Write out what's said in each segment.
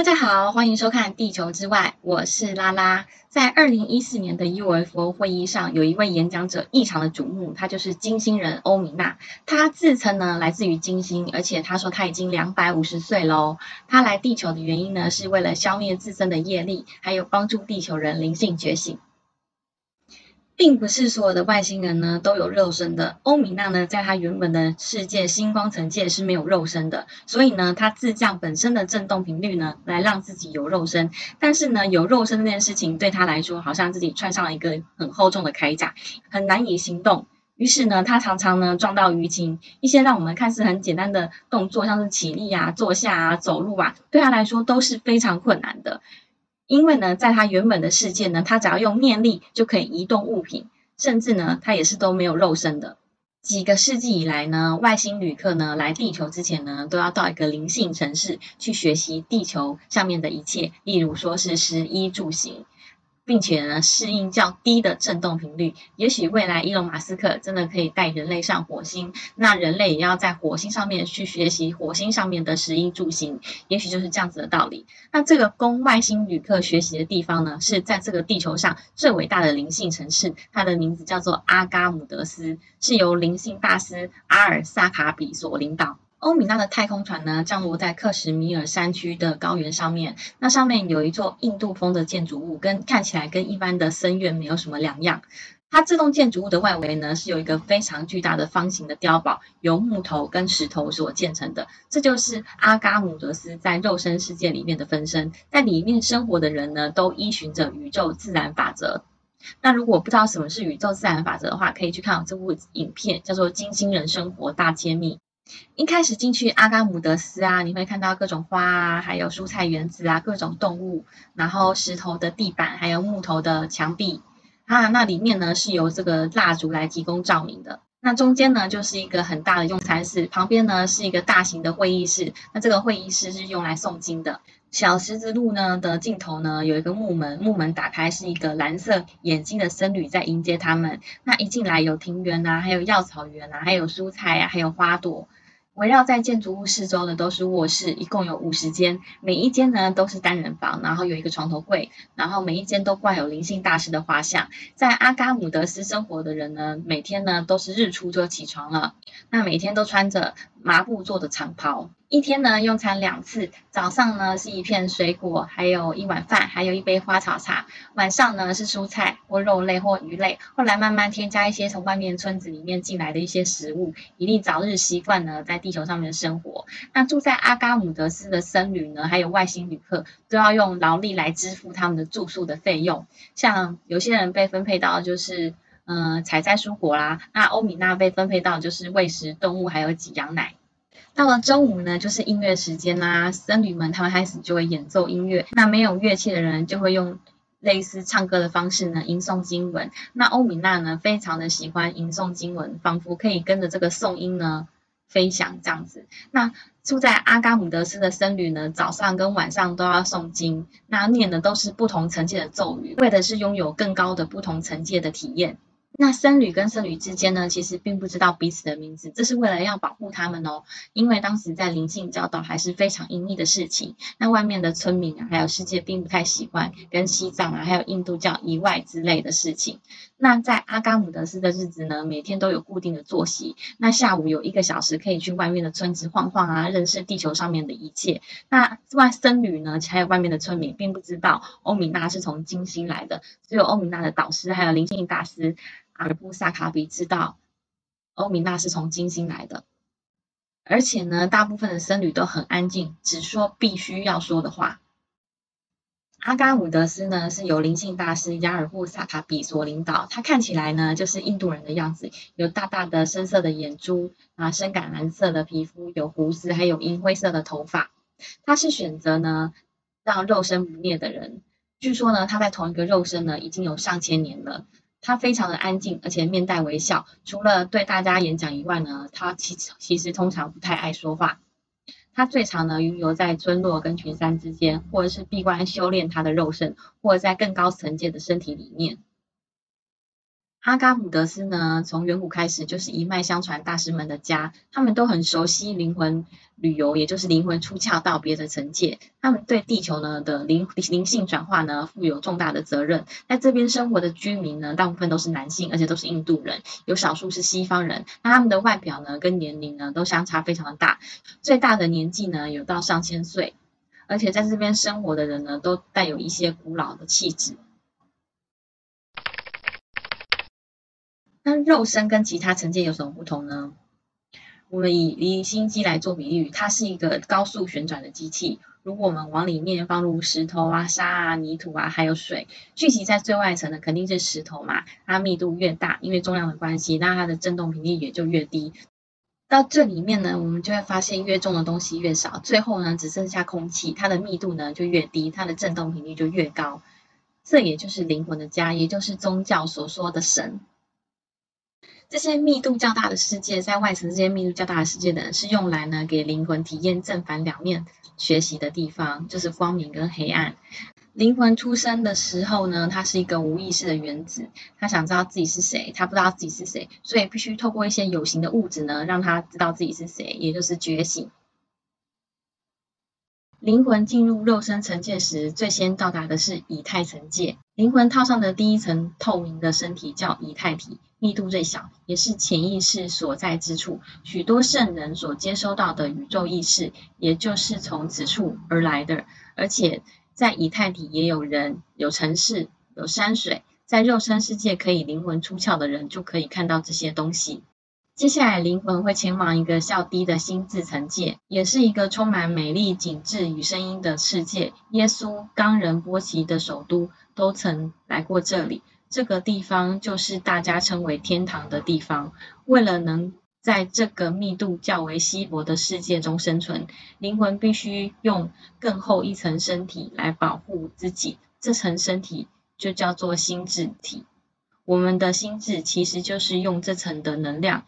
大家好，欢迎收看《地球之外》，我是拉拉。在二零一四年的 UFO 会议上，有一位演讲者异常的瞩目，他就是金星人欧米娜。他自称呢来自于金星，而且他说他已经两百五十岁喽。他来地球的原因呢，是为了消灭自身的业力，还有帮助地球人灵性觉醒。并不是所有的外星人呢都有肉身的。欧米娜呢，在她原本的世界星光层界是没有肉身的，所以呢，她自降本身的振动频率呢，来让自己有肉身。但是呢，有肉身这件事情对她来说，好像自己穿上了一个很厚重的铠甲，很难以行动。于是呢，她常常呢撞到淤青，一些让我们看似很简单的动作，像是起立啊、坐下啊、走路啊，对她来说都是非常困难的。因为呢，在他原本的世界呢，他只要用念力就可以移动物品，甚至呢，他也是都没有肉身的。几个世纪以来呢，外星旅客呢来地球之前呢，都要到一个灵性城市去学习地球上面的一切，例如说是食衣住行。并且呢，适应较低的振动频率。也许未来伊隆马斯克真的可以带人类上火星，那人类也要在火星上面去学习火星上面的食衣住行，也许就是这样子的道理。那这个供外星旅客学习的地方呢，是在这个地球上最伟大的灵性城市，它的名字叫做阿嘎姆德斯，是由灵性大师阿尔萨卡比所领导。欧米娜的太空船呢，降落在克什米尔山区的高原上面。那上面有一座印度风的建筑物，跟看起来跟一般的僧院没有什么两样。它这栋建筑物的外围呢，是有一个非常巨大的方形的碉堡，由木头跟石头所建成的。这就是阿嘎姆德斯在肉身世界里面的分身，在里面生活的人呢，都依循着宇宙自然法则。那如果不知道什么是宇宙自然法则的话，可以去看这部影片，叫做《金星人生活大揭秘》。一开始进去阿甘姆德斯啊，你会看到各种花啊，还有蔬菜园子啊，各种动物，然后石头的地板，还有木头的墙壁啊，那里面呢是由这个蜡烛来提供照明的。那中间呢就是一个很大的用餐室，旁边呢是一个大型的会议室，那这个会议室是用来诵经的。小十字路呢的尽头呢有一个木门，木门打开是一个蓝色眼睛的僧侣在迎接他们。那一进来有庭园啊，还有药草园啊，还有蔬菜啊，还有花朵。围绕在建筑物四周的都是卧室，一共有五十间，每一间呢都是单人房，然后有一个床头柜，然后每一间都挂有灵性大师的画像。在阿嘎姆德斯生活的人呢，每天呢都是日出就起床了，那每天都穿着麻布做的长袍。一天呢用餐两次，早上呢是一片水果，还有一碗饭，还有一杯花草茶。晚上呢是蔬菜或肉类或鱼类。后来慢慢添加一些从外面村子里面进来的一些食物，以利早日习惯呢在地球上面生活。那住在阿嘎姆德斯的僧侣呢，还有外星旅客，都要用劳力来支付他们的住宿的费用。像有些人被分配到就是嗯采摘蔬果啦，那欧米娜被分配到就是喂食动物，还有挤羊奶。到了中午呢，就是音乐时间啦，僧侣们他们开始就会演奏音乐，那没有乐器的人就会用类似唱歌的方式呢吟诵经文。那欧米娜呢，非常的喜欢吟诵经文，仿佛可以跟着这个诵音呢飞翔这样子。那住在阿嘎姆德斯的僧侣呢，早上跟晚上都要诵经，那念的都是不同层级的咒语，为的是拥有更高的不同层级的体验。那僧侣跟僧侣之间呢，其实并不知道彼此的名字，这是为了要保护他们哦。因为当时在灵性教导还是非常隐秘的事情，那外面的村民啊，还有世界并不太喜欢跟西藏啊，还有印度教以外之类的事情。那在阿嘎姆德斯的日子呢，每天都有固定的作息。那下午有一个小时可以去外面的村子晃晃啊，认识地球上面的一切。那外僧侣呢，还有外面的村民并不知道欧米娜是从金星来的，只有欧米娜的导师还有灵性大师。阿尔布萨卡比知道欧米娜是从金星来的，而且呢，大部分的僧侣都很安静，只说必须要说的话。阿嘎伍德斯呢是由灵性大师雅尔布萨卡比所领导，他看起来呢就是印度人的样子，有大大的深色的眼珠啊，深橄榄色的皮肤，有胡子，还有银灰色的头发。他是选择呢让肉身不灭的人，据说呢他在同一个肉身呢已经有上千年了。他非常的安静，而且面带微笑。除了对大家演讲以外呢，他其其实通常不太爱说话。他最常呢，云游在村落跟群山之间，或者是闭关修炼他的肉身，或者在更高层界的身体里面。阿伽姆德斯呢，从远古开始就是一脉相传大师们的家，他们都很熟悉灵魂旅游，也就是灵魂出窍到别的层界。他们对地球呢的灵灵性转化呢负有重大的责任。在这边生活的居民呢，大部分都是男性，而且都是印度人，有少数是西方人。那他们的外表呢跟年龄呢都相差非常的大，最大的年纪呢有到上千岁，而且在这边生活的人呢都带有一些古老的气质。那肉身跟其他层界有什么不同呢？我们以离心机来做比喻，它是一个高速旋转的机器。如果我们往里面放入石头啊、沙啊、泥土啊，还有水，聚集在最外层的肯定是石头嘛，它密度越大，因为重量的关系，那它的振动频率也就越低。到这里面呢，我们就会发现越重的东西越少，最后呢只剩下空气，它的密度呢就越低，它的振动频率就越高。这也就是灵魂的家，也就是宗教所说的神。这些密度较大的世界，在外层这些密度较大的世界的人，是用来呢给灵魂体验正反两面学习的地方，就是光明跟黑暗。灵魂出生的时候呢，它是一个无意识的原子，他想知道自己是谁，他不知道自己是谁，所以必须透过一些有形的物质呢，让他知道自己是谁，也就是觉醒。灵魂进入肉身层界时，最先到达的是以太层界。灵魂套上的第一层透明的身体叫以太体，密度最小，也是潜意识所在之处。许多圣人所接收到的宇宙意识，也就是从此处而来的。而且在以太体也有人、有城市、有山水，在肉身世界可以灵魂出窍的人，就可以看到这些东西。接下来，灵魂会前往一个较低的心智层界，也是一个充满美丽景致与声音的世界。耶稣、冈仁波齐的首都都曾来过这里。这个地方就是大家称为天堂的地方。为了能在这个密度较为稀薄的世界中生存，灵魂必须用更厚一层身体来保护自己。这层身体就叫做心智体。我们的心智其实就是用这层的能量。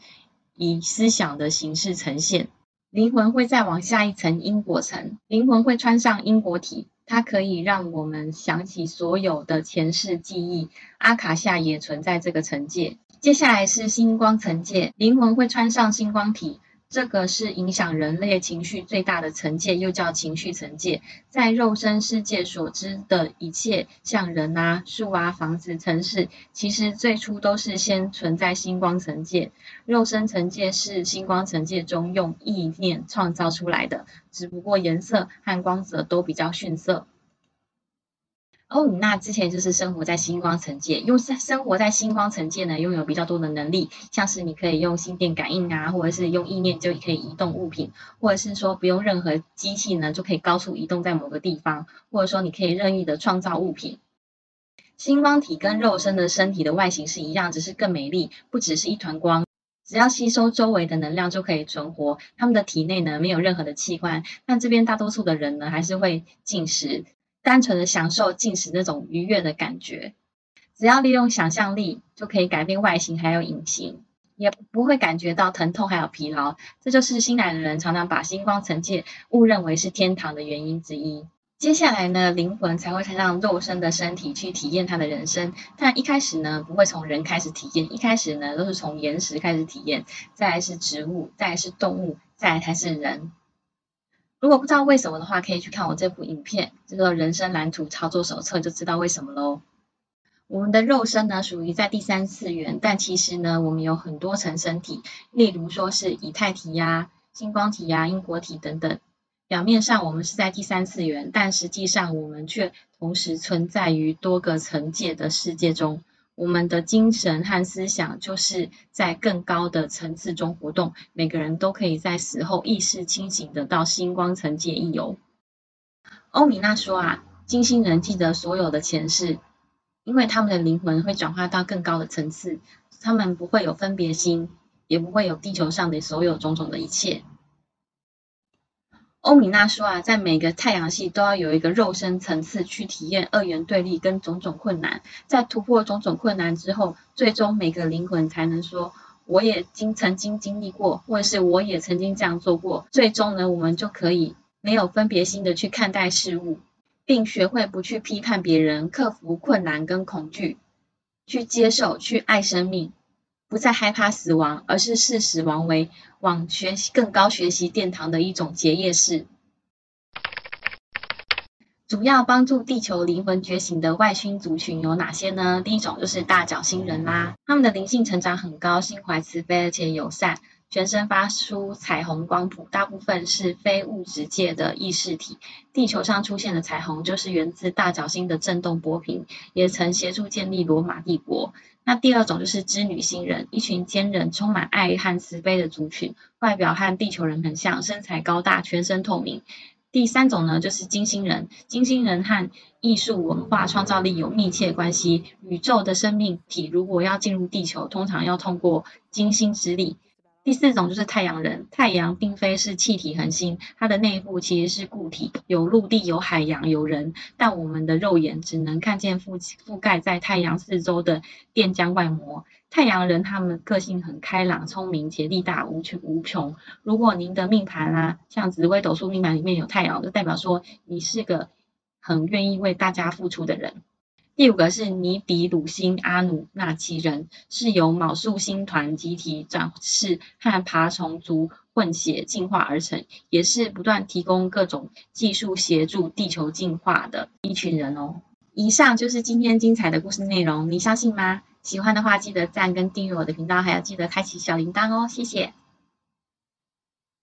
以思想的形式呈现，灵魂会再往下一层因果层，灵魂会穿上因果体，它可以让我们想起所有的前世记忆。阿卡夏也存在这个层界，接下来是星光层界，灵魂会穿上星光体。这个是影响人类情绪最大的层界，又叫情绪层界。在肉身世界所知的一切，像人啊、树啊、房子、城市，其实最初都是先存在星光层界。肉身层界是星光层界中用意念创造出来的，只不过颜色和光泽都比较逊色。欧米娜之前就是生活在星光层界，用生活在星光层界呢，拥有比较多的能力，像是你可以用心电感应啊，或者是用意念就可以移动物品，或者是说不用任何机器呢，就可以高速移动在某个地方，或者说你可以任意的创造物品。星光体跟肉身的身体的外形是一样，只是更美丽，不只是一团光，只要吸收周围的能量就可以存活。他们的体内呢没有任何的器官，但这边大多数的人呢还是会进食。单纯的享受进食那种愉悦的感觉，只要利用想象力就可以改变外形还有隐形，也不会感觉到疼痛还有疲劳。这就是新来的人常常把星光层界误认为是天堂的原因之一。接下来呢，灵魂才会穿上肉身的身体去体验他的人生。但一开始呢，不会从人开始体验，一开始呢都是从岩石开始体验，再来是植物，再来是动物，再来才是人。如果不知道为什么的话，可以去看我这部影片，这个人生蓝图操作手册，就知道为什么喽。我们的肉身呢，属于在第三次元，但其实呢，我们有很多层身体，例如说是以太体呀、星光体呀、因果体等等。表面上我们是在第三次元，但实际上我们却同时存在于多个层界的世界中。我们的精神和思想就是在更高的层次中活动。每个人都可以在死后意识清醒的到星光层界一游。欧米娜说啊，金星人记得所有的前世，因为他们的灵魂会转化到更高的层次，他们不会有分别心，也不会有地球上的所有种种的一切。欧米娜说啊，在每个太阳系都要有一个肉身层次去体验二元对立跟种种困难，在突破种种困难之后，最终每个灵魂才能说，我也经曾经经历过，或者是我也曾经这样做过。最终呢，我们就可以没有分别心的去看待事物，并学会不去批判别人，克服困难跟恐惧。去接受、去爱生命，不再害怕死亡，而是视死亡为往学习更高学习殿堂的一种结业式。主要帮助地球灵魂觉醒的外星族群有哪些呢？第一种就是大角星人啦，他们的灵性成长很高，心怀慈悲而且友善，全身发出彩虹光谱，大部分是非物质界的意识体。地球上出现的彩虹就是源自大角星的振动波频，也曾协助建立罗马帝国。那第二种就是织女星人，一群坚韧、充满爱和慈悲的族群，外表和地球人很像，身材高大，全身透明。第三种呢，就是金星人。金星人和艺术、文化、创造力有密切关系。宇宙的生命体如果要进入地球，通常要通过金星之力。第四种就是太阳人。太阳并非是气体恒星，它的内部其实是固体，有陆地、有海洋、有人，但我们的肉眼只能看见覆覆盖在太阳四周的电浆外膜。太阳人他们个性很开朗、聪明且力大无穷无穷。如果您的命盘啊，像紫微斗数命盘里面有太阳，就代表说你是个很愿意为大家付出的人。第五个是尼比鲁星阿努纳奇人，是由卯宿星团集体转世和爬虫族混血进化而成，也是不断提供各种技术协助地球进化的一群人哦。以上就是今天精彩的故事内容，你相信吗？喜欢的话，记得赞跟订阅我的频道，还要记得开启小铃铛哦，谢谢。